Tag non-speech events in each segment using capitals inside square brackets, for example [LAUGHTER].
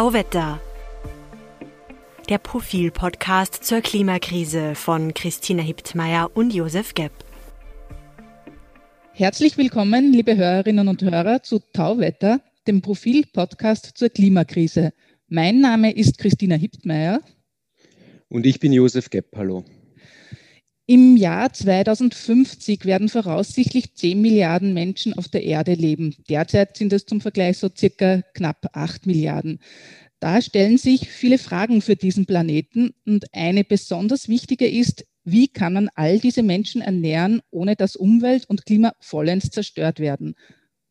Tauwetter. Der Profil-Podcast zur Klimakrise von Christina Hiptmeier und Josef Gepp. Herzlich willkommen, liebe Hörerinnen und Hörer, zu Tauwetter, dem Profil-Podcast zur Klimakrise. Mein Name ist Christina Hiptmeier. Und ich bin Josef Gepp. Hallo. Im Jahr 2050 werden voraussichtlich 10 Milliarden Menschen auf der Erde leben. Derzeit sind es zum Vergleich so circa knapp 8 Milliarden. Da stellen sich viele Fragen für diesen Planeten und eine besonders wichtige ist, wie kann man all diese Menschen ernähren, ohne dass Umwelt und Klima vollends zerstört werden?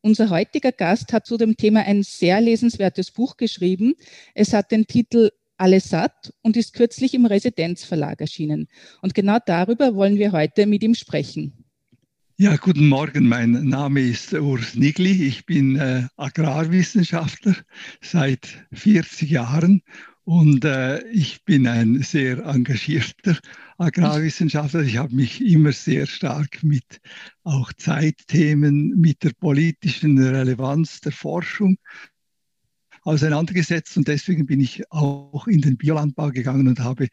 Unser heutiger Gast hat zu dem Thema ein sehr lesenswertes Buch geschrieben. Es hat den Titel alles satt und ist kürzlich im Residenzverlag erschienen. Und genau darüber wollen wir heute mit ihm sprechen. Ja, guten Morgen. Mein Name ist Urs Nigli. Ich bin äh, Agrarwissenschaftler seit 40 Jahren und äh, ich bin ein sehr engagierter Agrarwissenschaftler. Ich habe mich immer sehr stark mit auch Zeitthemen, mit der politischen Relevanz der Forschung auseinandergesetzt und deswegen bin ich auch in den Biolandbau gegangen und habe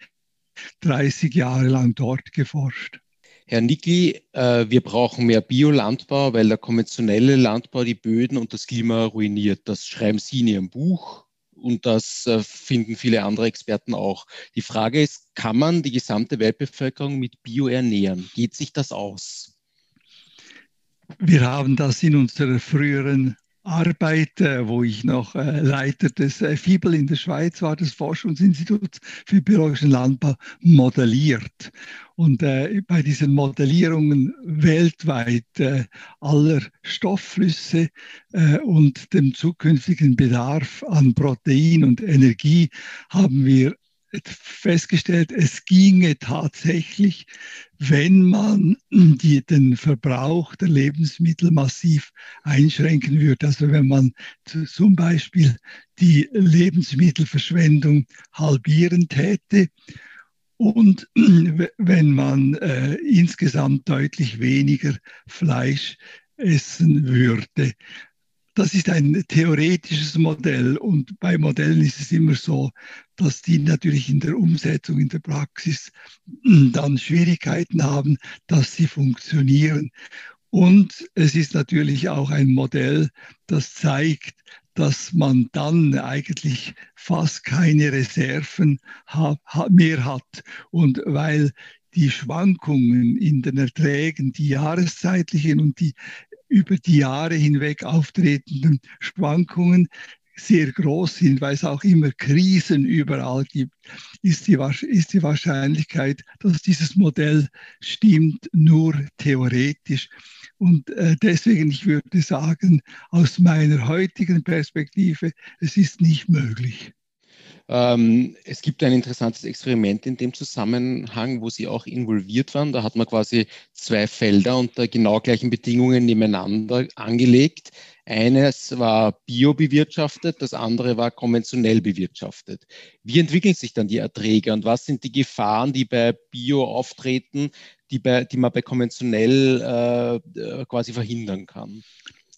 30 Jahre lang dort geforscht. Herr Nicki, äh, wir brauchen mehr Biolandbau, weil der konventionelle Landbau die Böden und das Klima ruiniert. Das schreiben Sie in Ihrem Buch und das äh, finden viele andere Experten auch. Die Frage ist, kann man die gesamte Weltbevölkerung mit Bio ernähren? Geht sich das aus? Wir haben das in unserer früheren Arbeit, wo ich noch äh, Leiter des äh, FIBEL in der Schweiz war, des Forschungsinstituts für biologischen Landbau, modelliert. Und äh, bei diesen Modellierungen weltweit aller Stoffflüsse und dem zukünftigen Bedarf an Protein und Energie haben wir festgestellt, es ginge tatsächlich, wenn man die, den Verbrauch der Lebensmittel massiv einschränken würde. Also wenn man zum Beispiel die Lebensmittelverschwendung halbieren täte und wenn man äh, insgesamt deutlich weniger Fleisch essen würde. Das ist ein theoretisches Modell und bei Modellen ist es immer so, dass die natürlich in der Umsetzung, in der Praxis dann Schwierigkeiten haben, dass sie funktionieren. Und es ist natürlich auch ein Modell, das zeigt, dass man dann eigentlich fast keine Reserven mehr hat. Und weil die Schwankungen in den Erträgen, die jahreszeitlichen und die über die Jahre hinweg auftretenden Schwankungen sehr groß sind, weil es auch immer Krisen überall gibt, ist die, ist die Wahrscheinlichkeit, dass dieses Modell stimmt, nur theoretisch. Und äh, deswegen, ich würde sagen, aus meiner heutigen Perspektive, es ist nicht möglich. Ähm, es gibt ein interessantes Experiment in dem Zusammenhang, wo Sie auch involviert waren. Da hat man quasi zwei Felder unter genau gleichen Bedingungen nebeneinander angelegt. Eines war biobewirtschaftet, das andere war konventionell bewirtschaftet. Wie entwickeln sich dann die Erträge und was sind die Gefahren, die bei Bio auftreten, die, bei, die man bei konventionell äh, quasi verhindern kann?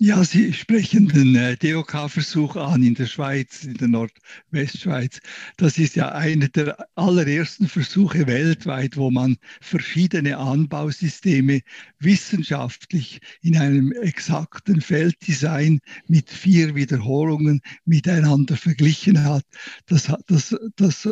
Ja, Sie sprechen den äh, DOK-Versuch an in der Schweiz, in der Nordwestschweiz. Das ist ja einer der allerersten Versuche weltweit, wo man verschiedene Anbausysteme wissenschaftlich in einem exakten Felddesign mit vier Wiederholungen miteinander verglichen hat. Das, das, das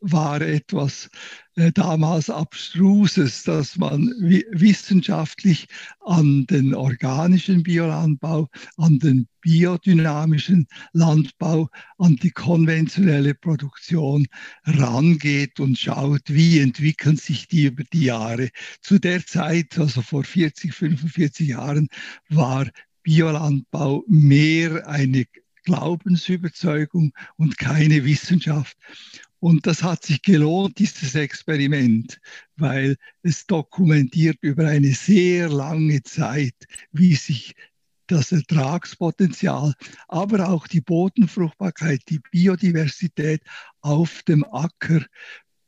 war etwas äh, damals Abstruses, dass man wissenschaftlich an den organischen Biolandbau, an den biodynamischen Landbau, an die konventionelle Produktion rangeht und schaut, wie entwickeln sich die über die Jahre. Zu der Zeit, also vor 40, 45 Jahren, war Biolandbau mehr eine Glaubensüberzeugung und keine Wissenschaft. Und das hat sich gelohnt, dieses Experiment, weil es dokumentiert über eine sehr lange Zeit, wie sich das Ertragspotenzial, aber auch die Bodenfruchtbarkeit, die Biodiversität auf dem Acker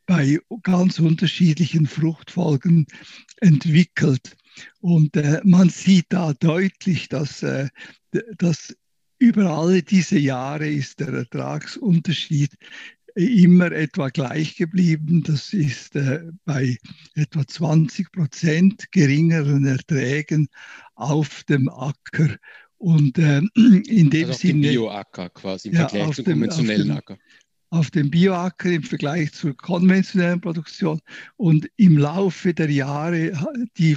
bei ganz unterschiedlichen Fruchtfolgen entwickelt. Und äh, man sieht da deutlich, dass, äh, dass über alle diese Jahre ist der Ertragsunterschied immer etwa gleich geblieben. Das ist äh, bei etwa 20 Prozent geringeren Erträgen auf dem Acker. Und äh, in dem also Sinne. Bioacker quasi im ja, Vergleich zum dem, konventionellen dem, Acker. Auf dem Bioacker im Vergleich zur konventionellen Produktion. Und im Laufe der Jahre die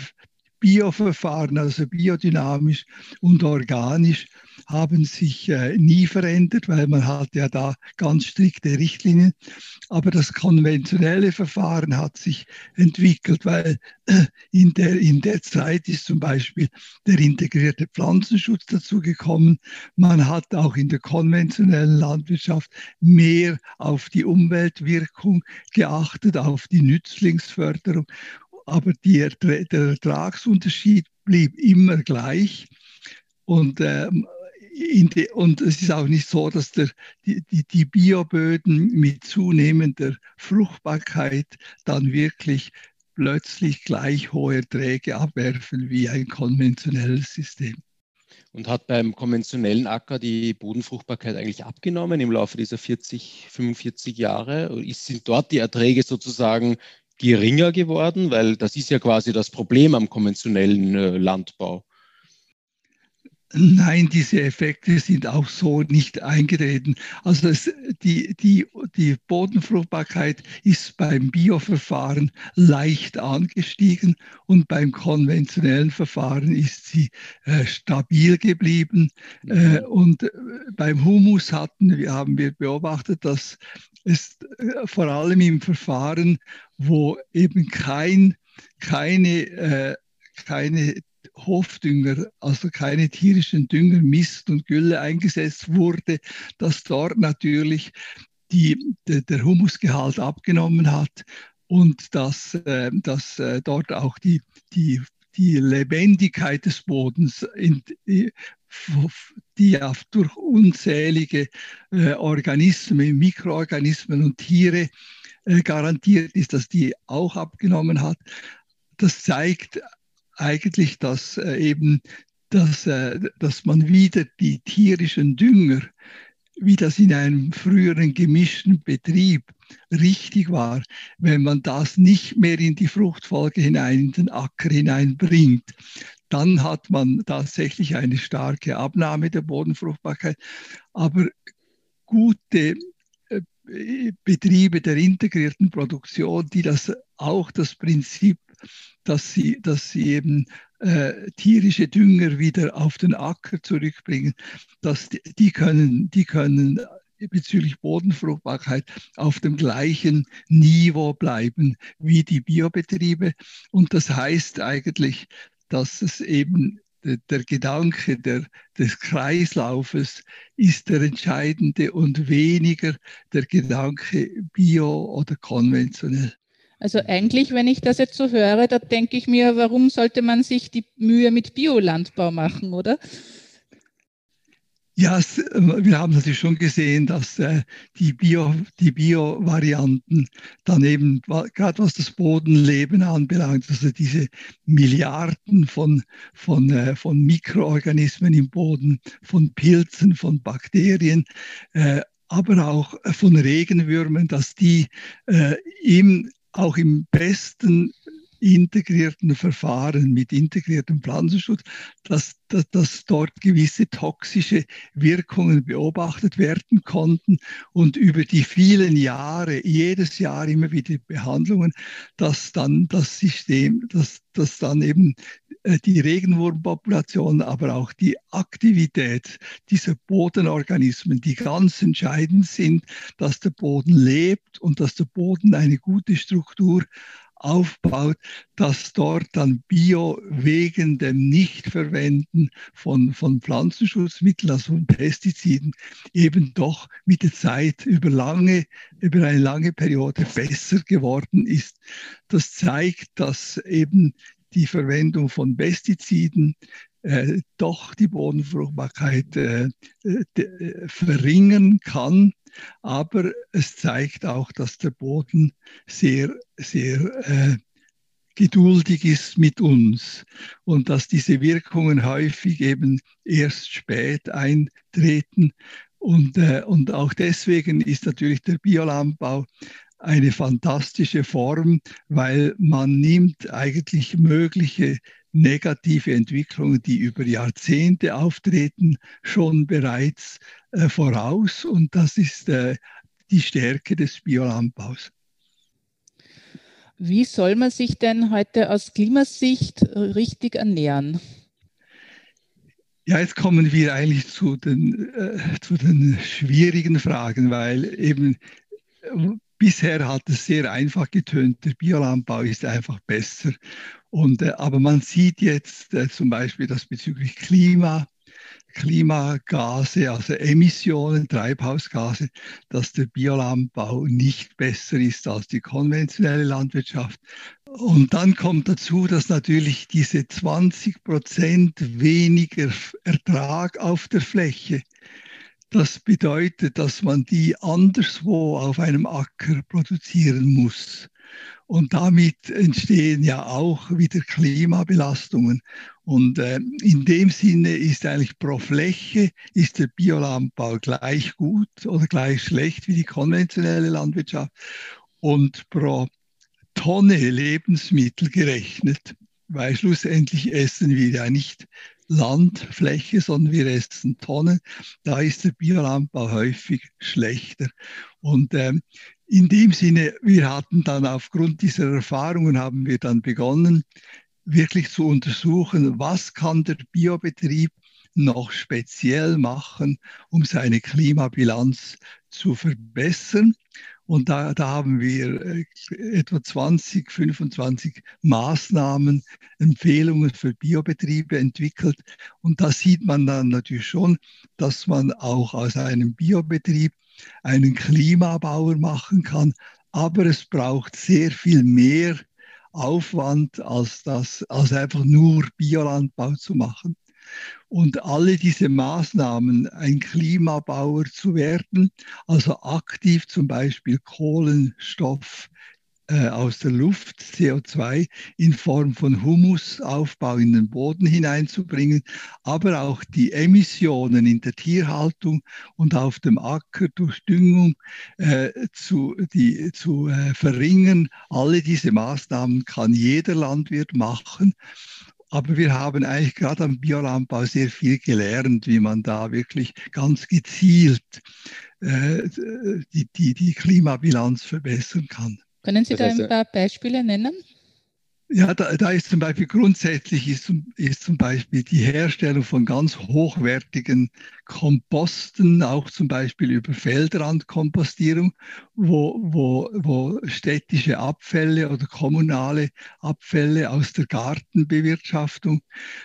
Bioverfahren, also biodynamisch und organisch, haben sich äh, nie verändert, weil man hat ja da ganz strikte Richtlinien. Aber das konventionelle Verfahren hat sich entwickelt, weil äh, in der, in der Zeit ist zum Beispiel der integrierte Pflanzenschutz dazugekommen. Man hat auch in der konventionellen Landwirtschaft mehr auf die Umweltwirkung geachtet, auf die Nützlingsförderung. Aber die, der Ertragsunterschied blieb immer gleich. Und ähm, die, und es ist auch nicht so, dass der, die, die, die Bioböden mit zunehmender Fruchtbarkeit dann wirklich plötzlich gleich hohe Erträge abwerfen wie ein konventionelles System. Und hat beim konventionellen Acker die Bodenfruchtbarkeit eigentlich abgenommen im Laufe dieser 40, 45 Jahre? Sind dort die Erträge sozusagen geringer geworden? Weil das ist ja quasi das Problem am konventionellen äh, Landbau. Nein, diese Effekte sind auch so nicht eingetreten. Also es, die, die, die Bodenfruchtbarkeit ist beim Bioverfahren leicht angestiegen und beim konventionellen Verfahren ist sie äh, stabil geblieben. Äh, mhm. und äh, beim Humus hatten, wir, haben wir beobachtet, dass es äh, vor allem im Verfahren, wo eben kein, keine, äh, keine Hofdünger, also keine tierischen Dünger, Mist und Gülle eingesetzt wurde, dass dort natürlich die, de, der Humusgehalt abgenommen hat und dass, äh, dass äh, dort auch die, die, die Lebendigkeit des Bodens, in, die, auf, durch unzählige äh, Organismen, Mikroorganismen und Tiere garantiert ist, dass die auch abgenommen hat. Das zeigt eigentlich, dass äh, eben, dass, äh, dass man wieder die tierischen Dünger, wie das in einem früheren gemischten Betrieb richtig war, wenn man das nicht mehr in die Fruchtfolge hinein, in den Acker hineinbringt, dann hat man tatsächlich eine starke Abnahme der Bodenfruchtbarkeit. Aber gute äh, Betriebe der integrierten Produktion, die das auch das Prinzip dass sie, dass sie eben äh, tierische Dünger wieder auf den Acker zurückbringen, dass die, die, können, die können bezüglich Bodenfruchtbarkeit auf dem gleichen Niveau bleiben wie die Biobetriebe. Und das heißt eigentlich, dass es eben der Gedanke der, des Kreislaufes ist der entscheidende und weniger der Gedanke bio oder konventionell. Also eigentlich, wenn ich das jetzt so höre, da denke ich mir, warum sollte man sich die Mühe mit Biolandbau machen, oder? Ja, es, wir haben natürlich schon gesehen, dass äh, die Bio, die Bio-Varianten daneben, gerade was das Bodenleben anbelangt, also diese Milliarden von, von, äh, von Mikroorganismen im Boden, von Pilzen, von Bakterien, äh, aber auch von Regenwürmern, dass die äh, im auch im besten integrierten Verfahren mit integriertem Pflanzenschutz, dass, dass, dass, dort gewisse toxische Wirkungen beobachtet werden konnten und über die vielen Jahre, jedes Jahr immer wieder Behandlungen, dass dann das System, dass, dass dann eben äh, die Regenwurmpopulation, aber auch die Aktivität dieser Bodenorganismen, die ganz entscheidend sind, dass der Boden lebt und dass der Boden eine gute Struktur aufbaut, dass dort dann Bio wegen dem Nichtverwenden von, von Pflanzenschutzmitteln, also von Pestiziden, eben doch mit der Zeit über lange, über eine lange Periode besser geworden ist. Das zeigt, dass eben die Verwendung von Pestiziden äh, doch die Bodenfruchtbarkeit äh, äh, verringern kann. Aber es zeigt auch, dass der Boden sehr, sehr äh, geduldig ist mit uns und dass diese Wirkungen häufig eben erst spät eintreten. Und, äh, und auch deswegen ist natürlich der Biolandbau eine fantastische Form, weil man nimmt eigentlich mögliche negative Entwicklungen, die über Jahrzehnte auftreten, schon bereits äh, voraus. Und das ist äh, die Stärke des Biolandbaus. Wie soll man sich denn heute aus Klimasicht richtig ernähren? Ja, jetzt kommen wir eigentlich zu den, äh, zu den schwierigen Fragen, weil eben bisher hat es sehr einfach getönt, der Biolandbau ist einfach besser. Und, äh, aber man sieht jetzt äh, zum Beispiel, dass bezüglich Klima, Klimagase, also Emissionen, Treibhausgase, dass der Biolandbau nicht besser ist als die konventionelle Landwirtschaft. Und dann kommt dazu, dass natürlich diese 20 Prozent weniger Ertrag auf der Fläche das bedeutet, dass man die anderswo auf einem Acker produzieren muss. Und damit entstehen ja auch wieder Klimabelastungen. Und äh, in dem Sinne ist eigentlich pro Fläche ist der Biolandbau gleich gut oder gleich schlecht wie die konventionelle Landwirtschaft. Und pro Tonne Lebensmittel gerechnet, weil schlussendlich essen wir ja nicht Landfläche, sondern wir essen Tonnen. Da ist der Biolandbau häufig schlechter. Und ähm, in dem Sinne, wir hatten dann aufgrund dieser Erfahrungen, haben wir dann begonnen, wirklich zu untersuchen, was kann der Biobetrieb noch speziell machen, um seine Klimabilanz zu verbessern. Und da, da haben wir äh, etwa 20, 25 Maßnahmen, Empfehlungen für Biobetriebe entwickelt. Und da sieht man dann natürlich schon, dass man auch aus einem Biobetrieb einen Klimabauer machen kann. Aber es braucht sehr viel mehr Aufwand, als, das, als einfach nur Biolandbau zu machen. Und alle diese Maßnahmen, ein Klimabauer zu werden, also aktiv zum Beispiel Kohlenstoff äh, aus der Luft, CO2 in Form von Humusaufbau in den Boden hineinzubringen, aber auch die Emissionen in der Tierhaltung und auf dem Acker durch Düngung äh, zu, die, zu äh, verringern. Alle diese Maßnahmen kann jeder Landwirt machen. Aber wir haben eigentlich gerade am Biolandbau sehr viel gelernt, wie man da wirklich ganz gezielt äh, die, die, die Klimabilanz verbessern kann. Können Sie da ein paar Beispiele nennen? Ja, da, da, ist zum Beispiel grundsätzlich ist, ist, zum Beispiel die Herstellung von ganz hochwertigen Komposten, auch zum Beispiel über Feldrandkompostierung, wo, wo, wo städtische Abfälle oder kommunale Abfälle aus der Gartenbewirtschaftung,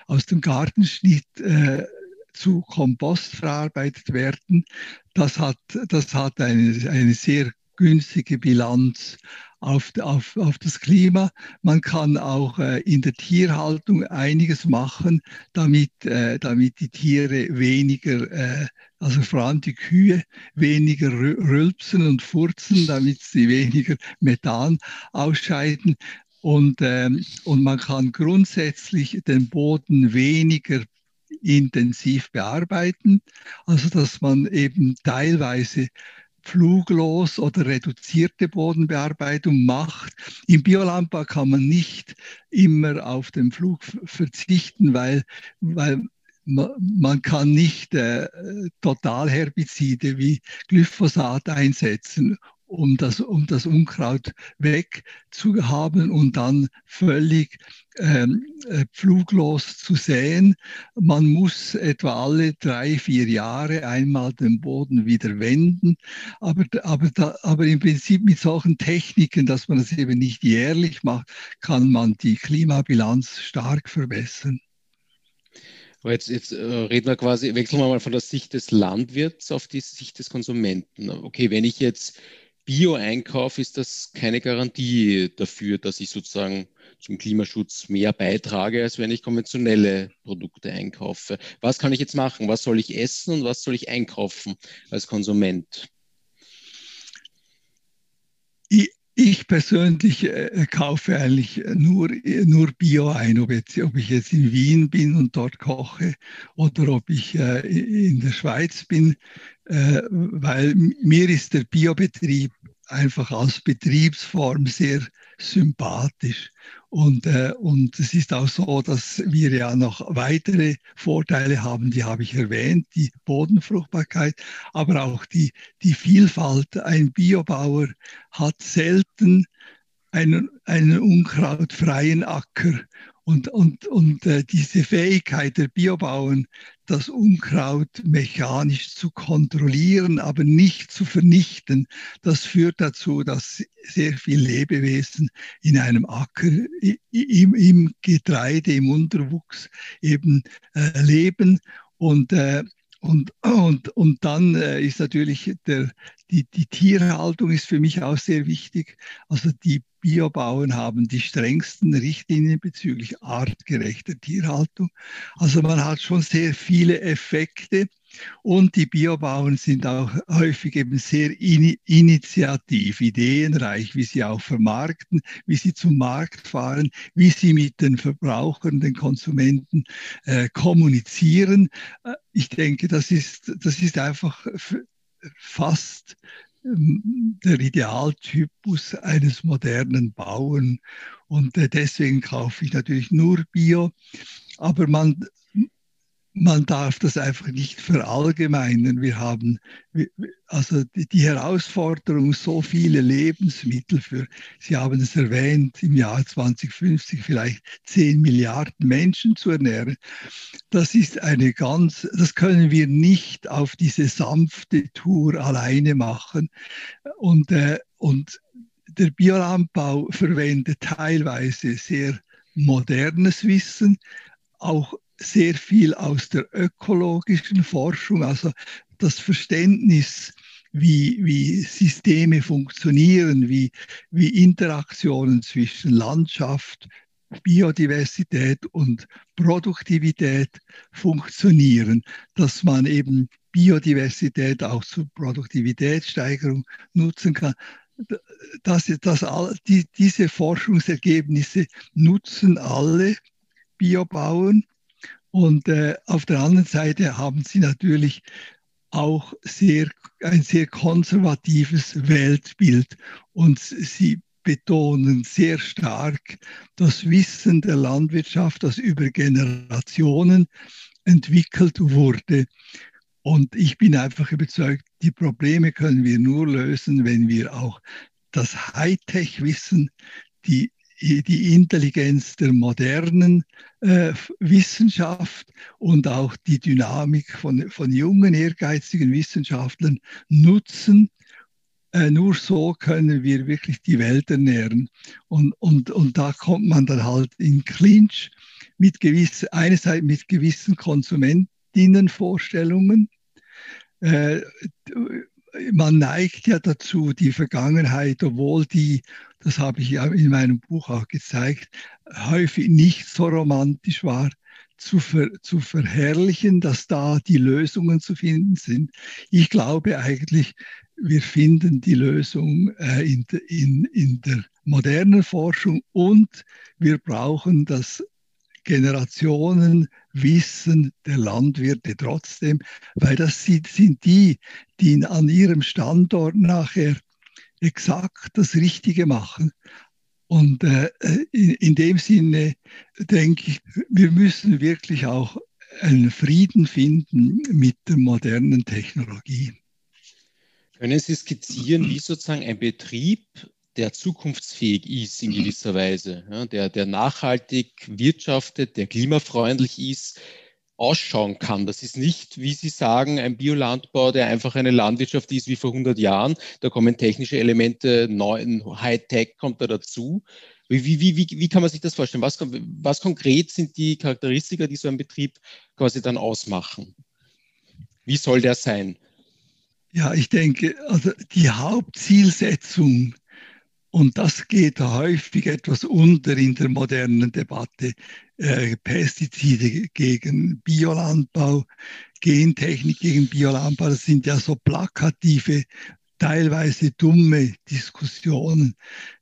aus dem Gartenschnitt äh, zu Kompost verarbeitet werden. Das hat, das hat eine, eine sehr günstige Bilanz auf, auf, auf das Klima. Man kann auch äh, in der Tierhaltung einiges machen, damit, äh, damit die Tiere weniger, äh, also vor allem die Kühe, weniger rülpsen und furzen, damit sie weniger Methan ausscheiden. Und, ähm, und man kann grundsätzlich den Boden weniger intensiv bearbeiten, also dass man eben teilweise fluglos oder reduzierte Bodenbearbeitung macht. Im Biolandbau kann man nicht immer auf den Flug verzichten, weil, weil man kann nicht äh, Totalherbizide wie Glyphosat einsetzen um das, um das Unkraut wegzuhaben und dann völlig ähm, äh, fluglos zu säen. Man muss etwa alle drei, vier Jahre einmal den Boden wieder wenden. Aber, aber, da, aber im Prinzip mit solchen Techniken, dass man das eben nicht jährlich macht, kann man die Klimabilanz stark verbessern. Jetzt, jetzt äh, reden wir quasi, wechseln wir mal von der Sicht des Landwirts auf die Sicht des Konsumenten. Okay, wenn ich jetzt Bio-Einkauf ist das keine Garantie dafür, dass ich sozusagen zum Klimaschutz mehr beitrage, als wenn ich konventionelle Produkte einkaufe. Was kann ich jetzt machen? Was soll ich essen und was soll ich einkaufen als Konsument? Ich, ich persönlich äh, kaufe eigentlich nur, nur Bio ein, ob, jetzt, ob ich jetzt in Wien bin und dort koche oder ob ich äh, in der Schweiz bin, weil mir ist der Biobetrieb einfach als Betriebsform sehr sympathisch. Und, äh, und es ist auch so, dass wir ja noch weitere Vorteile haben, die habe ich erwähnt, die Bodenfruchtbarkeit, aber auch die, die Vielfalt. Ein Biobauer hat selten einen, einen unkrautfreien Acker und, und, und äh, diese Fähigkeit der Biobauern, das Unkraut mechanisch zu kontrollieren, aber nicht zu vernichten, das führt dazu, dass sehr viele Lebewesen in einem Acker, im, im Getreide, im Unterwuchs eben äh, leben. Und, äh, und, und, und dann äh, ist natürlich der, die, die Tierhaltung ist für mich auch sehr wichtig. Also die Biobauern haben die strengsten Richtlinien bezüglich artgerechter Tierhaltung. Also man hat schon sehr viele Effekte und die Biobauern sind auch häufig eben sehr in, initiativ, ideenreich, wie sie auch vermarkten, wie sie zum Markt fahren, wie sie mit den Verbrauchern, den Konsumenten äh, kommunizieren. Äh, ich denke, das ist, das ist einfach fast der Idealtypus eines modernen Bauern. Und äh, deswegen kaufe ich natürlich nur Bio. Aber man man darf das einfach nicht verallgemeinern. Wir haben also die Herausforderung, so viele Lebensmittel für, Sie haben es erwähnt, im Jahr 2050 vielleicht 10 Milliarden Menschen zu ernähren. Das ist eine ganz, das können wir nicht auf diese sanfte Tour alleine machen. Und, äh, und der Biolandbau verwendet teilweise sehr modernes Wissen, auch sehr viel aus der ökologischen Forschung, also das Verständnis, wie, wie Systeme funktionieren, wie, wie Interaktionen zwischen Landschaft, Biodiversität und Produktivität funktionieren, dass man eben Biodiversität auch zur Produktivitätssteigerung nutzen kann. Das, das, die, diese Forschungsergebnisse nutzen alle Biobauern und äh, auf der anderen Seite haben sie natürlich auch sehr, ein sehr konservatives Weltbild und sie betonen sehr stark das Wissen der Landwirtschaft, das über Generationen entwickelt wurde. Und ich bin einfach überzeugt, die Probleme können wir nur lösen, wenn wir auch das Hightech-Wissen, die die Intelligenz der modernen äh, Wissenschaft und auch die Dynamik von, von jungen, ehrgeizigen Wissenschaftlern nutzen. Äh, nur so können wir wirklich die Welt ernähren. Und, und, und da kommt man dann halt in Clinch mit gewiss, einerseits mit gewissen Konsumentinnenvorstellungen. Äh, man neigt ja dazu, die Vergangenheit, obwohl die das habe ich ja in meinem Buch auch gezeigt, häufig nicht so romantisch war, zu, ver, zu verherrlichen, dass da die Lösungen zu finden sind. Ich glaube eigentlich, wir finden die Lösung äh, in, in, in der modernen Forschung und wir brauchen das Generationenwissen der Landwirte trotzdem, weil das sind, die, die an ihrem Standort nachher exakt das Richtige machen. Und äh, in, in dem Sinne denke ich, wir müssen wirklich auch einen Frieden finden mit der modernen Technologie. Können Sie skizzieren, wie sozusagen ein Betrieb, der zukunftsfähig ist in gewisser Weise, ja, der, der nachhaltig wirtschaftet, der klimafreundlich ist, ausschauen kann. Das ist nicht, wie Sie sagen, ein Biolandbau, der einfach eine Landwirtschaft ist wie vor 100 Jahren. Da kommen technische Elemente, neuen Hightech kommt da dazu. Wie, wie, wie, wie kann man sich das vorstellen? Was, was konkret sind die Charakteristika, die so ein Betrieb quasi dann ausmachen? Wie soll der sein? Ja, ich denke, also die Hauptzielsetzung und das geht häufig etwas unter in der modernen Debatte. Äh, Pestizide gegen Biolandbau, Gentechnik gegen Biolandbau, das sind ja so plakative teilweise dumme Diskussionen.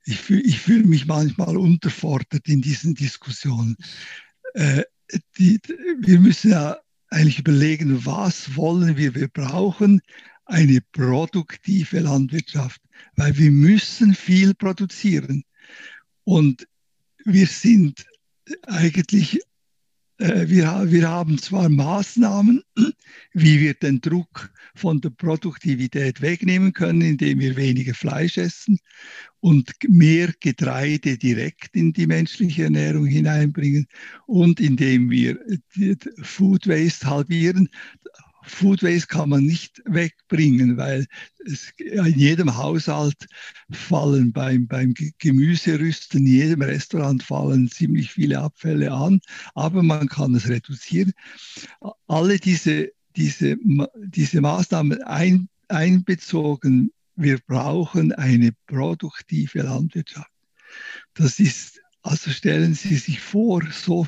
Ich, fühl, ich fühle mich manchmal unterfordert in diesen Diskussionen. Äh, die, wir müssen ja eigentlich überlegen, was wollen wir? Wir brauchen eine produktive Landwirtschaft, weil wir müssen viel produzieren. Und wir sind eigentlich äh, wir, wir haben zwar Maßnahmen, wie wir den Druck von der Produktivität wegnehmen können, indem wir weniger Fleisch essen und mehr Getreide direkt in die menschliche Ernährung hineinbringen und indem wir Food Waste halbieren. Food Waste kann man nicht wegbringen, weil es, in jedem Haushalt fallen beim, beim Gemüserüsten, in jedem Restaurant fallen ziemlich viele Abfälle an, aber man kann es reduzieren. Alle diese, diese, diese Maßnahmen ein, einbezogen, wir brauchen eine produktive Landwirtschaft. Das ist, also stellen Sie sich vor, so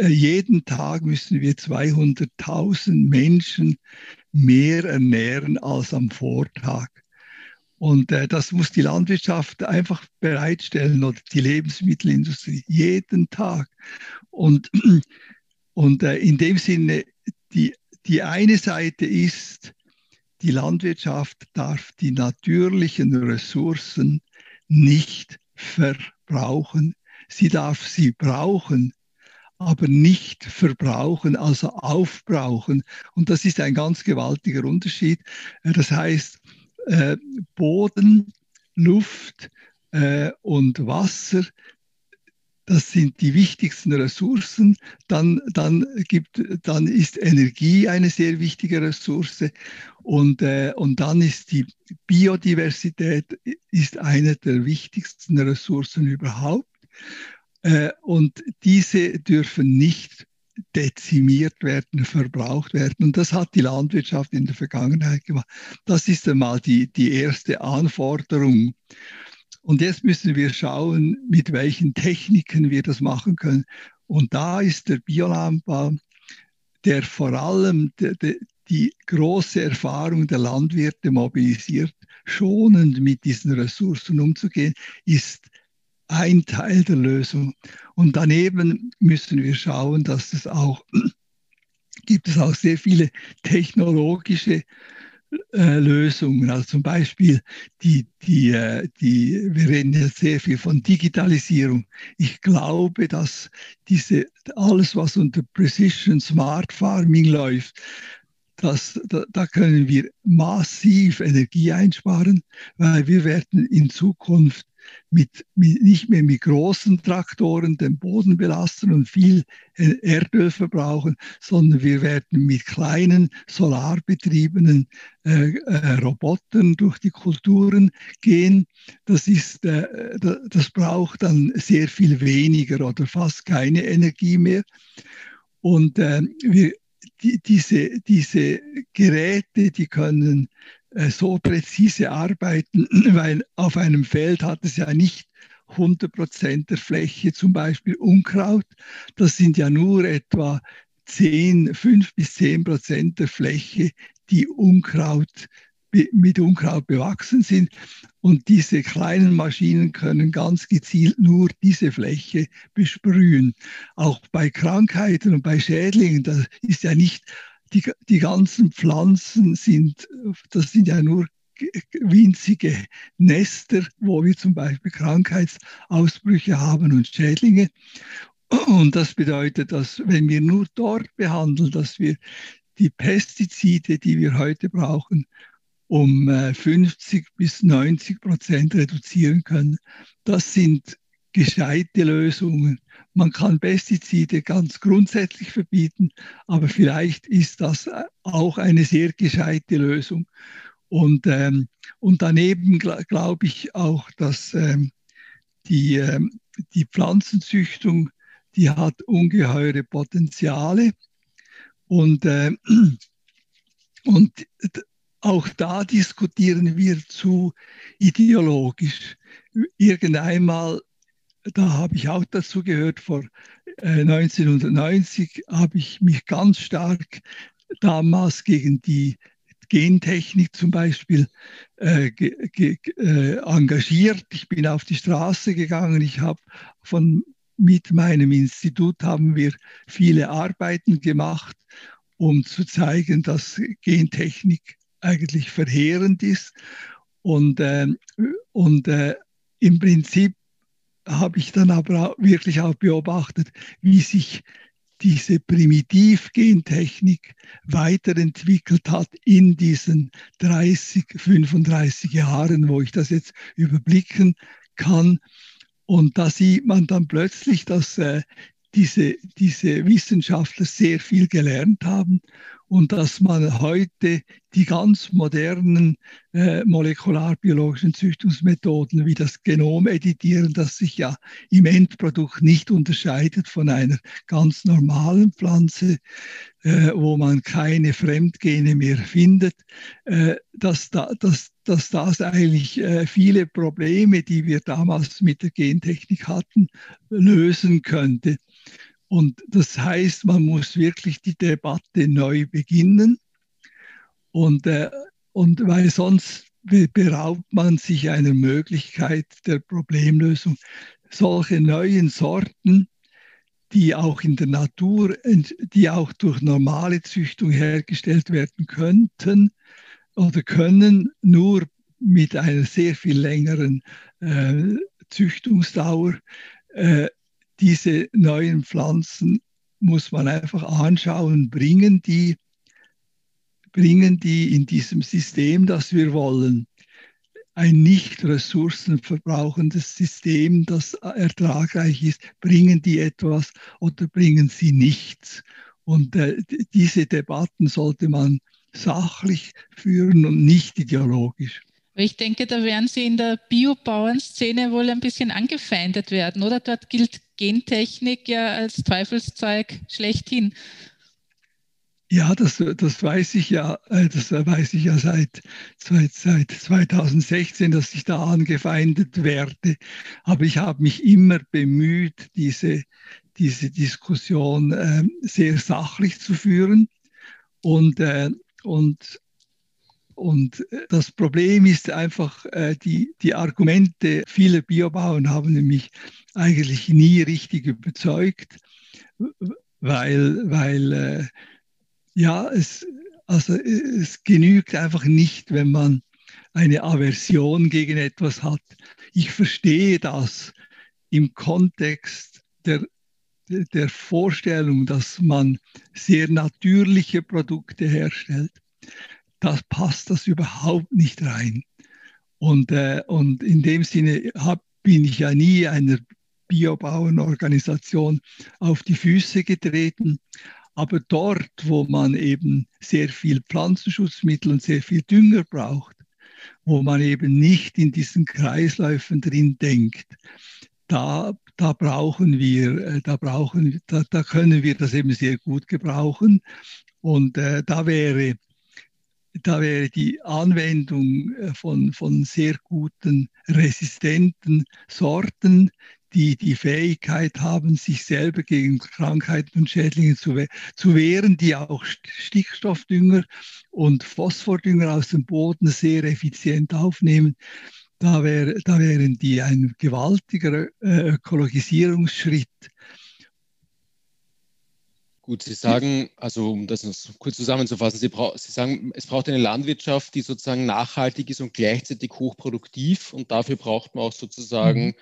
jeden Tag müssen wir 200.000 Menschen mehr ernähren als am Vortag. Und äh, das muss die Landwirtschaft einfach bereitstellen oder die Lebensmittelindustrie jeden Tag. Und, [CLEARS THROAT] und äh, in dem Sinne, die, die eine Seite ist, die Landwirtschaft darf die natürlichen Ressourcen nicht verbrauchen. Sie darf sie brauchen, aber nicht verbrauchen, also aufbrauchen. Und das ist ein ganz gewaltiger Unterschied. Äh, das heißt, äh, Boden, Luft äh, und Wasser, das sind die wichtigsten Ressourcen. Dann, dann, gibt, dann ist Energie eine sehr wichtige Ressource. Und, und dann ist die Biodiversität ist eine der wichtigsten Ressourcen überhaupt. Äh, und diese dürfen nicht dezimiert werden, verbraucht werden. Und das hat die Landwirtschaft in der Vergangenheit gemacht. Das ist einmal die, die erste Anforderung. Und jetzt müssen wir schauen, mit welchen Techniken wir das machen können. Und da ist der Biolandbau, der vor allem die, die, die große Erfahrung der Landwirte mobilisiert, schonend mit diesen Ressourcen umzugehen, ist ein Teil der Lösung. Und daneben müssen wir schauen, dass es auch, [CLEARS THROAT] gibt es auch sehr viele technologische äh, Lösungen. Also zum Beispiel die, die, äh, die, wir reden jetzt sehr viel von Digitalisierung. Ich glaube, dass diese, alles, was unter Precision Smart Farming läuft, das, da, da, können wir massiv Energie einsparen, weil wir werden in Zukunft mit, mit, nicht mehr mit großen Traktoren den Boden belasten und viel Erdöl verbrauchen, sondern wir werden mit kleinen solarbetriebenen äh, äh, Robotern durch die Kulturen gehen. Das, ist, äh, das braucht dann sehr viel weniger oder fast keine Energie mehr. Und äh, wir, die, diese, diese Geräte, die können äh, so präzise arbeiten, [CLEARS THROAT] weil auf einem Feld hat es ja nicht 100 Prozent der Fläche zum Beispiel Unkraut. Das sind ja nur etwa 10, 5 bis 10 Prozent der Fläche, die Unkraut, mit Unkraut bewachsen sind. Und diese kleinen Maschinen können ganz gezielt nur diese Fläche besprühen. Auch bei Krankheiten und bei Schädlingen, das ist ja nicht die, die ganzen Pflanzen sind, das sind ja nur winzige Nester, wo wir zum Beispiel Krankheitsausbrüche haben und Schädlinge. Und das bedeutet, dass wenn wir nur dort behandeln, dass wir die Pestizide, die wir heute brauchen, um 50 äh, bis 90 Prozent reduzieren können. Das sind gescheite Lösungen. Man kann Pestizide ganz grundsätzlich verbieten, aber vielleicht ist das auch eine sehr gescheite Lösung. Und, ähm, und daneben gl glaube ich auch, dass ähm, die, ähm, die Pflanzenzüchtung, die hat ungeheure Potenziale. Und, äh, [CLEARS THROAT] und auch da diskutieren wir zu ideologisch. Irgendeinmal da habe ich auch dazu gehört, vor äh, 1990 habe ich mich ganz stark damals gegen die Gentechnik zum Beispiel äh, äh, engagiert. Ich bin auf die Straße gegangen. Ich habe von mit meinem Institut haben wir viele Arbeiten gemacht, um zu zeigen, dass Gentechnik eigentlich verheerend ist. Und, äh, und äh, im Prinzip habe ich dann aber auch wirklich auch beobachtet, wie sich diese Primitivgentechnik weiterentwickelt hat in diesen 30, 35 Jahren, wo ich das jetzt überblicken kann. Und da sieht man dann plötzlich, dass äh, diese, diese Wissenschaftler sehr viel gelernt haben und dass man heute die ganz modernen äh, molekularbiologischen Züchtungsmethoden wie das Genom editieren, das sich ja im Endprodukt nicht unterscheidet von einer ganz normalen Pflanze, äh, wo man keine Fremdgene mehr findet, äh, dass, da, dass, dass das eigentlich äh, viele Probleme, die wir damals mit der Gentechnik hatten, lösen könnte. Und das heißt, man muss wirklich die Debatte neu beginnen. Und, äh, und weil sonst beraubt man sich einer Möglichkeit der Problemlösung. Solche neuen Sorten, die auch in der Natur, die auch durch normale Züchtung hergestellt werden könnten oder können, nur mit einer sehr viel längeren äh, Züchtungsdauer, äh, diese neuen Pflanzen muss man einfach anschauen, bringen die, bringen die in diesem System, das wir wollen, ein nicht ressourcenverbrauchendes System, das ertragreich ist, bringen die etwas oder bringen sie nichts? Und äh, diese Debatten sollte man sachlich führen und nicht ideologisch. Ich denke, da werden Sie in der Biobauernszene wohl ein bisschen angefeindet werden, oder? Dort gilt Gentechnik ja als Teufelszeug schlechthin. Ja, das, das weiß ich ja, äh, das weiß ich ja seit, seit, seit 2016, dass ich da angefeindet werde. Aber ich habe mich immer bemüht, diese, diese Diskussion äh, sehr sachlich zu führen. Und, äh, und und äh, das Problem ist einfach, äh, die, die Argumente vieler Biobauern haben nämlich eigentlich nie richtig überzeugt, weil, weil äh, ja, es, also es genügt einfach nicht, wenn man eine Aversion gegen etwas hat. Ich verstehe das im Kontext der, der Vorstellung, dass man sehr natürliche Produkte herstellt das passt das überhaupt nicht rein. Und, äh, und in dem Sinne hab, bin ich ja nie einer Biobauernorganisation auf die Füße getreten. Aber dort, wo man eben sehr viel Pflanzenschutzmittel und sehr viel Dünger braucht, wo man eben nicht in diesen Kreisläufen drin denkt, da, da brauchen wir, äh, da brauchen, da, da können wir das eben sehr gut gebrauchen. Und äh, da wäre da wäre die Anwendung äh, von, von sehr guten, resistenten Sorten, die die Fähigkeit haben, sich selber gegen Krankheiten und Schädlinge zu, zu wehren, die auch Stickstoffdünger und Phosphordünger aus dem Boden sehr effizient aufnehmen. Da, wär, da wären die ein gewaltiger äh, Ökologisierungsschritt Gut, Sie sagen, also um das kurz zusammenzufassen, Sie, Sie, sagen, es braucht eine Landwirtschaft, die sozusagen nachhaltig ist und gleichzeitig hochproduktiv und dafür braucht man auch sozusagen mhm.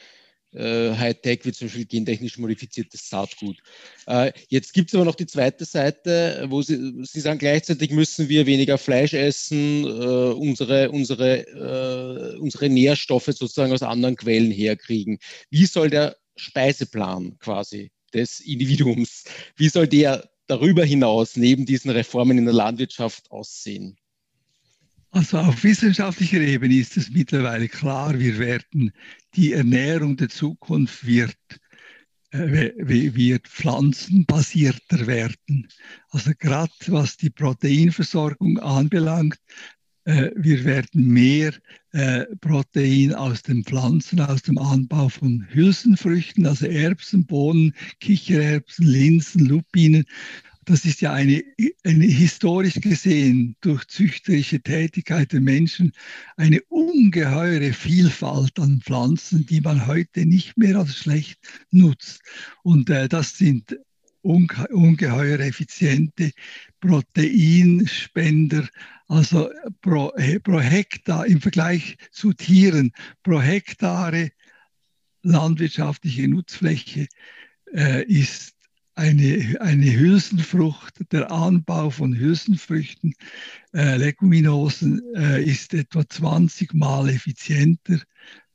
Äh, Hightech, wie zum Beispiel gentechnisch modifiziertes Saatgut. Äh, jetzt gibt es aber noch die zweite Seite, wo Sie, Sie sagen, gleichzeitig müssen wir weniger Fleisch essen, äh, unsere, unsere, äh, unsere Nährstoffe sozusagen aus anderen Quellen herkriegen. Wie soll der Speiseplan quasi des Individuums. Wie soll der darüber hinaus neben diesen Reformen in der Landwirtschaft aussehen? Also auf wissenschaftlicher Ebene ist es mittlerweile klar, wir werden die Ernährung der Zukunft wird, äh, wird pflanzenbasierter werden. Also gerade was die Proteinversorgung anbelangt, äh, wir werden mehr äh, Protein aus den Pflanzen, aus dem Anbau von Hülsenfrüchten, also Erbsen, Bohnen, Kichererbsen, Linsen, Lupinen. Das ist ja eine, eine historisch gesehen durch züchterische Tätigkeit der Menschen eine ungeheure Vielfalt an Pflanzen, die man heute nicht mehr als schlecht nutzt. Und äh, das sind unge ungeheuer effiziente Proteinspender, also pro, pro Hektar im Vergleich zu Tieren, pro Hektare landwirtschaftliche Nutzfläche äh, ist eine, eine Hülsenfrucht, der Anbau von Hülsenfrüchten, äh, Leguminosen, äh, ist etwa 20 Mal effizienter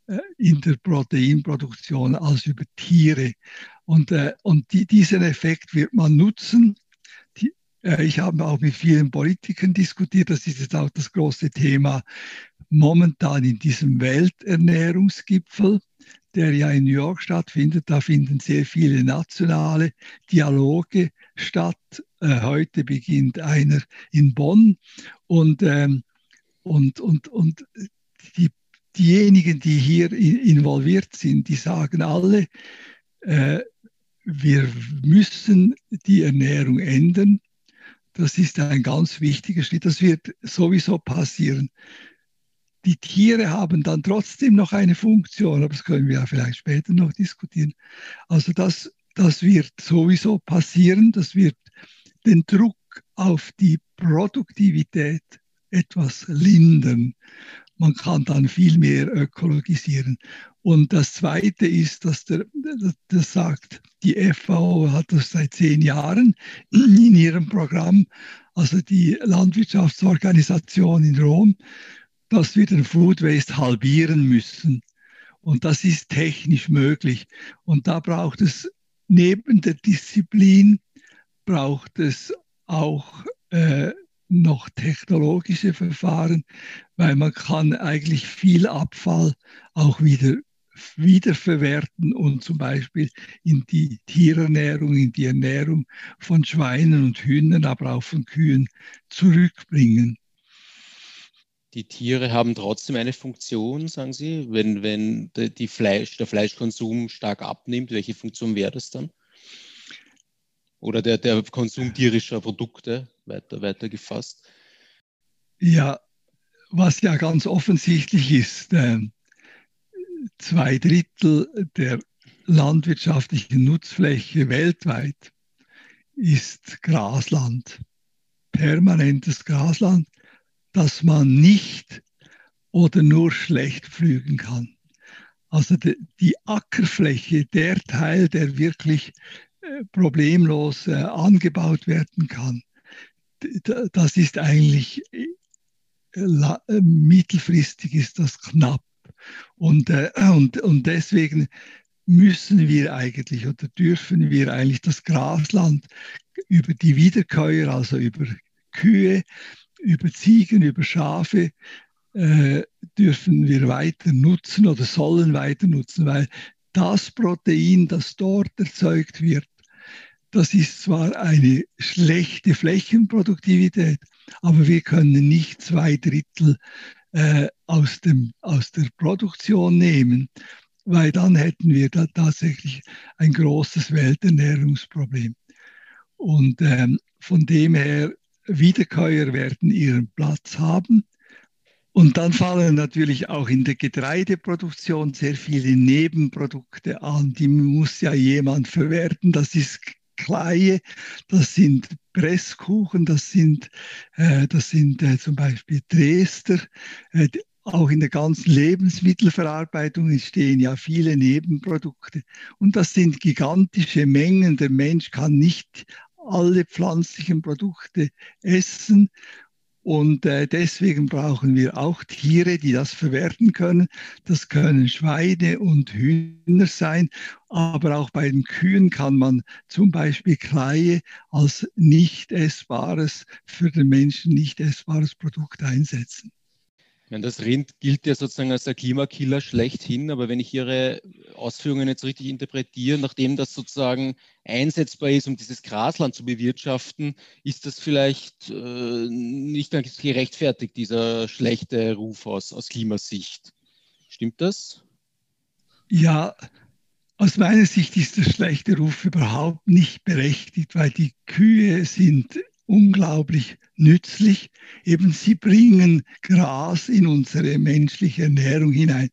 äh, in der Proteinproduktion als über Tiere. Und, äh, und die, diesen Effekt wird man nutzen. Die, äh, ich habe auch mit vielen Politikern diskutiert, das ist jetzt auch das große Thema momentan in diesem Welternährungsgipfel der ja in New York stattfindet. Da finden sehr viele nationale Dialoge statt. Äh, heute beginnt einer in Bonn und, ähm, und, und, und die, diejenigen, die hier involviert sind, die sagen alle, äh, wir müssen die Ernährung ändern. Das ist ein ganz wichtiger Schritt. Das wird sowieso passieren die Tiere haben dann trotzdem noch eine Funktion, aber das können wir ja vielleicht später noch diskutieren. Also das, das wird sowieso passieren, das wird den Druck auf die Produktivität etwas lindern. Man kann dann viel mehr ökologisieren. Und das Zweite ist, dass der, das sagt, die FAO hat das seit zehn Jahren in ihrem Programm, also die Landwirtschaftsorganisation in Rom, dass wir den Food Waste halbieren müssen. Und das ist technisch möglich. Und da braucht es neben der Disziplin, braucht es auch äh, noch technologische Verfahren, weil man kann eigentlich viel Abfall auch wieder wiederverwerten und zum Beispiel in die Tierernährung, in die Ernährung von Schweinen und Hühnern, aber auch von Kühen zurückbringen die Tiere haben trotzdem eine Funktion, sagen Sie, wenn, wenn die Fleisch, der Fleischkonsum stark abnimmt, welche Funktion wäre das dann? Oder der, der Konsum tierischer Produkte weiter, weiter gefasst? Ja, was ja ganz offensichtlich ist, äh, zwei Drittel der landwirtschaftlichen Nutzfläche weltweit ist Grasland, permanentes Grasland dass man nicht oder nur schlecht pflügen kann. Also die, die Ackerfläche, der Teil, der wirklich äh, problemlos äh, angebaut werden kann, das ist eigentlich äh, äh, mittelfristig ist das knapp. Und, äh, und, und deswegen müssen wir eigentlich oder dürfen wir eigentlich das Grasland über die Wiederkäuer, also über Kühe, über Ziegen, über Schafe äh, dürfen wir weiter nutzen oder sollen weiter nutzen, weil das Protein, das dort erzeugt wird, das ist zwar eine schlechte Flächenproduktivität, aber wir können nicht zwei Drittel äh, aus, dem, aus der Produktion nehmen, weil dann hätten wir da tatsächlich ein großes Welternährungsproblem. Und ähm, von dem her Wiederkäuer werden ihren Platz haben. Und dann fallen natürlich auch in der Getreideproduktion sehr viele Nebenprodukte an. Die muss ja jemand verwerten. Das ist Kleie, das sind Presskuchen, das sind, äh, das sind äh, zum Beispiel Dresder. Äh, auch in der ganzen Lebensmittelverarbeitung entstehen ja viele Nebenprodukte. Und das sind gigantische Mengen. Der Mensch kann nicht alle pflanzlichen Produkte essen. Und äh, deswegen brauchen wir auch Tiere, die das verwerten können. Das können Schweine und Hühner sein, aber auch bei den Kühen kann man zum Beispiel Kleie als nicht essbares, für den Menschen nicht essbares Produkt einsetzen meine, das Rind gilt ja sozusagen als der Klimakiller schlechthin, aber wenn ich Ihre Ausführungen jetzt richtig interpretiere, nachdem das sozusagen einsetzbar ist, um dieses Grasland zu bewirtschaften, ist das vielleicht äh, nicht ganz gerechtfertigt, dieser schlechte Ruf aus, aus Klimasicht. Stimmt das? Ja, Aus meiner Sicht ist der schlechte Ruf überhaupt nicht berechtigt, weil die Kühe sind unglaublich nützlich. Eben sie bringen Gras in unsere menschliche Ernährung hinein.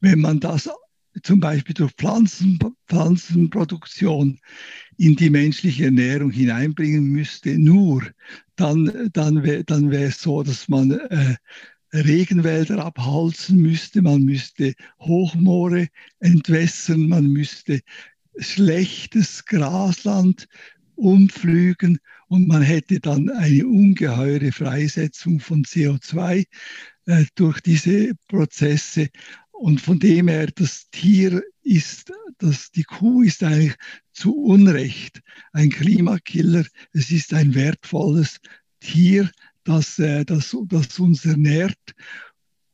Wenn man das zum Beispiel durch Pflanzen, Pflanzenproduktion in die menschliche Ernährung hineinbringen müsste, nur, dann, dann wäre dann wär es so, dass man äh, Regenwälder abholzen müsste, man müsste Hochmoore entwässern, man müsste schlechtes Grasland umpflügen und man hätte dann eine ungeheure Freisetzung von CO2 äh, durch diese Prozesse. Und von dem her, das Tier ist, das, die Kuh ist eigentlich zu Unrecht ein Klimakiller. Es ist ein wertvolles Tier, das, äh, das, das uns ernährt.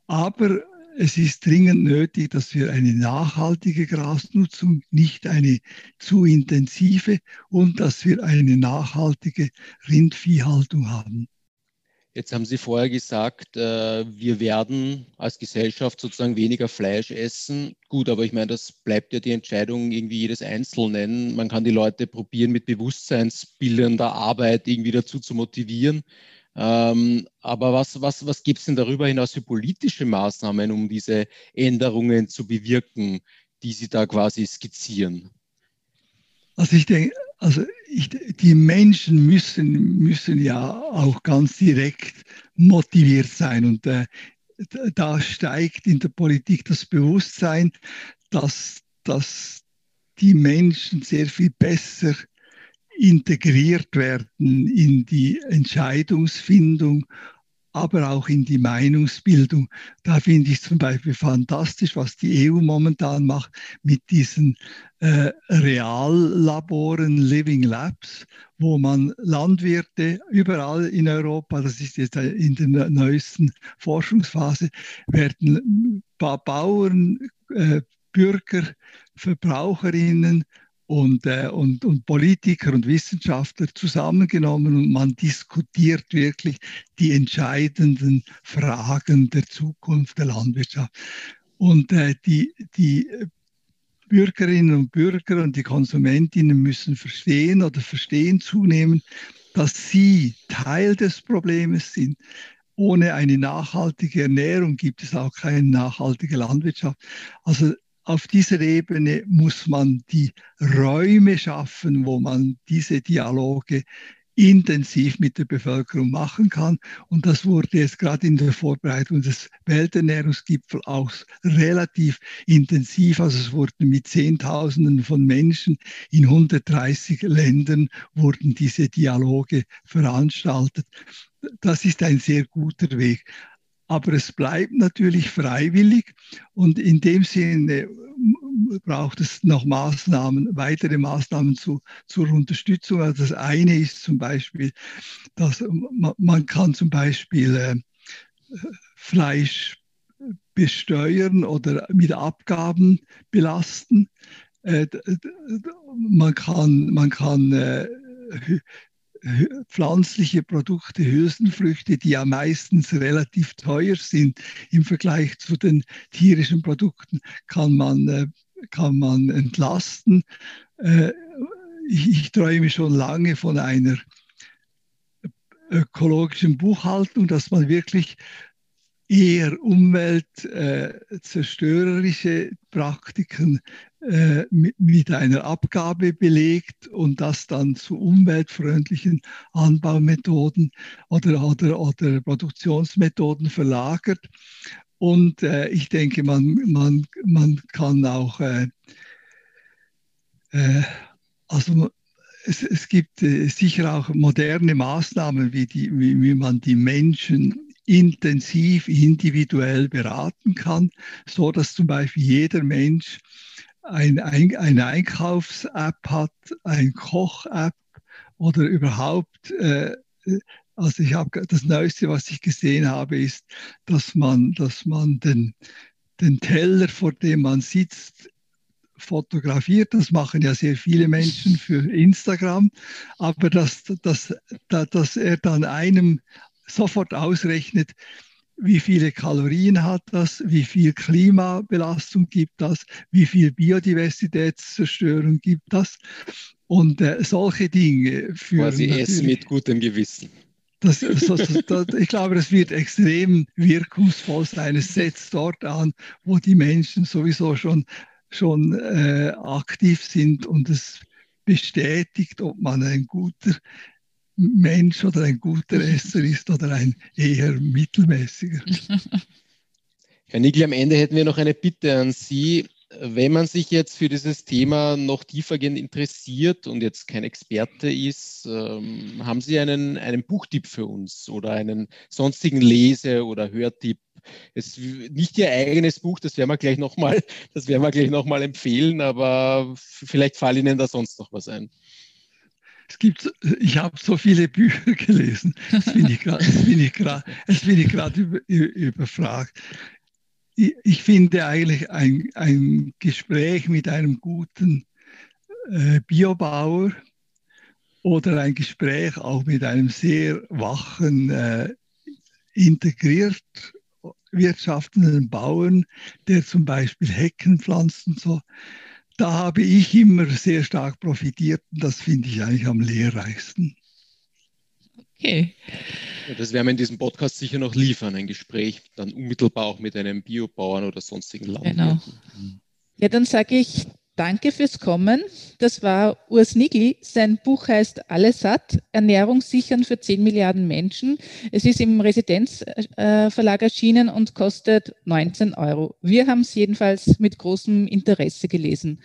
Aber es ist dringend nötig, dass wir eine nachhaltige Grasnutzung, nicht eine zu intensive und dass wir eine nachhaltige Rindviehhaltung haben. Jetzt haben Sie vorher gesagt, äh, wir werden als Gesellschaft sozusagen weniger Fleisch essen. Gut, aber ich meine, das bleibt ja die Entscheidung irgendwie jedes Einzelnen. Man kann die Leute probieren, mit bewusstseinsbildender Arbeit irgendwie dazu zu motivieren. Ähm, aber was, was, was gibt es denn darüber hinaus für politische Maßnahmen, um diese Änderungen zu bewirken, die Sie da quasi skizzieren? Also ich denke, also ich, die Menschen müssen, müssen ja auch ganz direkt motiviert sein. Und äh, da steigt in der Politik das Bewusstsein, dass, dass die Menschen sehr viel besser integriert werden in die Entscheidungsfindung, aber auch in die Meinungsbildung. Da finde ich zum Beispiel fantastisch, was die EU momentan macht mit diesen äh, Reallaboren, Living Labs, wo man Landwirte überall in Europa, das ist jetzt in der neuesten Forschungsphase, werden Bauern, äh, Bürger, Verbraucherinnen, und, äh, und, und Politiker und Wissenschaftler zusammengenommen und man diskutiert wirklich die entscheidenden Fragen der Zukunft der Landwirtschaft. Und äh, die, die Bürgerinnen und Bürger und die Konsumentinnen müssen verstehen oder verstehen zunehmend, dass sie Teil des Problems sind. Ohne eine nachhaltige Ernährung gibt es auch keine nachhaltige Landwirtschaft. Also auf dieser Ebene muss man die Räume schaffen, wo man diese Dialoge intensiv mit der Bevölkerung machen kann. Und das wurde jetzt gerade in der Vorbereitung des Welternährungsgipfels auch relativ intensiv. Also es wurden mit Zehntausenden von Menschen in 130 Ländern wurden diese Dialoge veranstaltet. Das ist ein sehr guter Weg aber es bleibt natürlich freiwillig und in dem Sinne braucht es noch Maßnahmen, weitere Maßnahmen zu, zur Unterstützung. Also das eine ist zum Beispiel, dass man kann zum Beispiel äh, Fleisch besteuern oder mit Abgaben belasten. Äh, man kann, man kann äh, pflanzliche Produkte, Hülsenfrüchte, die ja meistens relativ teuer sind im Vergleich zu den tierischen Produkten, kann man, äh, kann man entlasten. Äh, ich, ich träume schon lange von einer ökologischen Buchhaltung, dass man wirklich eher umweltzerstörerische äh, Praktiken äh, mit, einer Abgabe belegt und das dann zu umweltfreundlichen Anbaumethoden oder, oder, oder Produktionsmethoden verlagert. Und äh, ich denke, man, man, man kann auch, äh, äh, also es, es gibt äh, sicher auch moderne Maßnahmen, wie, die, wie, wie man die Menschen intensiv individuell beraten kann, so dass zum Beispiel jeder Mensch ein, ein, eine Einkaufs-App hat, ein Koch-App oder überhaupt, äh, also ich habe das Neueste, was ich gesehen habe, ist, dass man, dass man den, den Teller, vor dem man sitzt, fotografiert. Das machen ja sehr viele Menschen für Instagram. Aber dass, dass, dass er dann einem sofort ausrechnet, wie viele Kalorien hat das, wie viel Klimabelastung gibt das, wie viel Biodiversitätszerstörung gibt das. Und äh, solche Dinge führen. Quasi essen mit gutem Gewissen. Das, das, das, ich glaube, das wird extrem wirkungsvoll sein. Es setzt dort an, wo die Menschen sowieso schon, schon äh, aktiv sind und es bestätigt, ob man ein guter Mensch oder ein guter Esser ist oder ein eher mittelmäßiger. [LAUGHS] Herr Nigel, am Ende hätten wir noch eine Bitte an Sie. Wenn man sich jetzt für dieses Thema noch tiefergehend interessiert und jetzt kein Experte ist, ähm, haben Sie einen, einen Buchtipp für uns oder einen sonstigen Lese- oder Hörtipp? Es nicht Ihr eigenes Buch, das werden wir gleich nochmal, [LAUGHS] das werden wir gleich noch mal empfehlen, aber vielleicht fällt Ihnen da sonst noch was ein. Es gibt, ich habe so viele Bücher [LAUGHS] gelesen, jetzt bin ich gerade über, überfragt. Ich, ich finde eigentlich ein, ein Gespräch mit einem guten äh, Biobauer oder ein Gespräch auch mit einem sehr wachen, äh, integriert wirtschaftenden Bauern, der zum Beispiel Hecken pflanzt und so, da habe ich immer sehr stark profitiert und das finde ich eigentlich am lehrreichsten. Okay. Das werden wir in diesem Podcast sicher noch liefern, ein Gespräch dann unmittelbar auch mit einem Biobauern oder sonstigen Landwirten. Genau. Ja, dann sage ich danke fürs Kommen. Das war Urs Nigli. Sein Buch heißt Alles satt, Ernährung sichern für 10 Milliarden Menschen. Es ist im Residenzverlag erschienen und kostet 19 Euro. Wir haben es jedenfalls mit großem Interesse gelesen.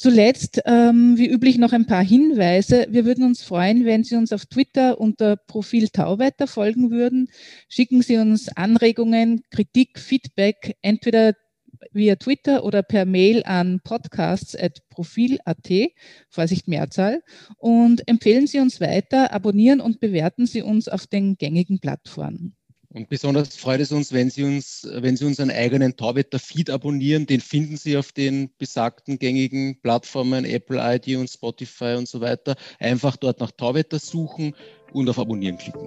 Zuletzt, ähm, wie üblich, noch ein paar Hinweise. Wir würden uns freuen, wenn Sie uns auf Twitter unter Profil Tauwetter folgen würden. Schicken Sie uns Anregungen, Kritik, Feedback, entweder via Twitter oder per Mail an podcasts.profil.at, Vorsicht Mehrzahl, und empfehlen Sie uns weiter, abonnieren und bewerten Sie uns auf den gängigen Plattformen. Und besonders freut es uns, wenn Sie uns, wenn Sie unseren eigenen Tauwetter-Feed abonnieren. Den finden Sie auf den besagten gängigen Plattformen Apple ID und Spotify und so weiter. Einfach dort nach Tauwetter suchen und auf Abonnieren klicken.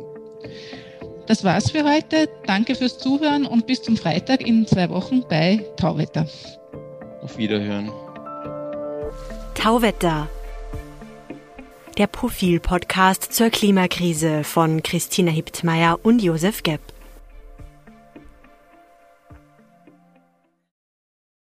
Das war's für heute. Danke fürs Zuhören und bis zum Freitag in zwei Wochen bei Tauwetter. Auf Wiederhören. Tauwetter. Der Profil-Podcast zur Klimakrise von Christina Hiptmeier und Josef Gepp.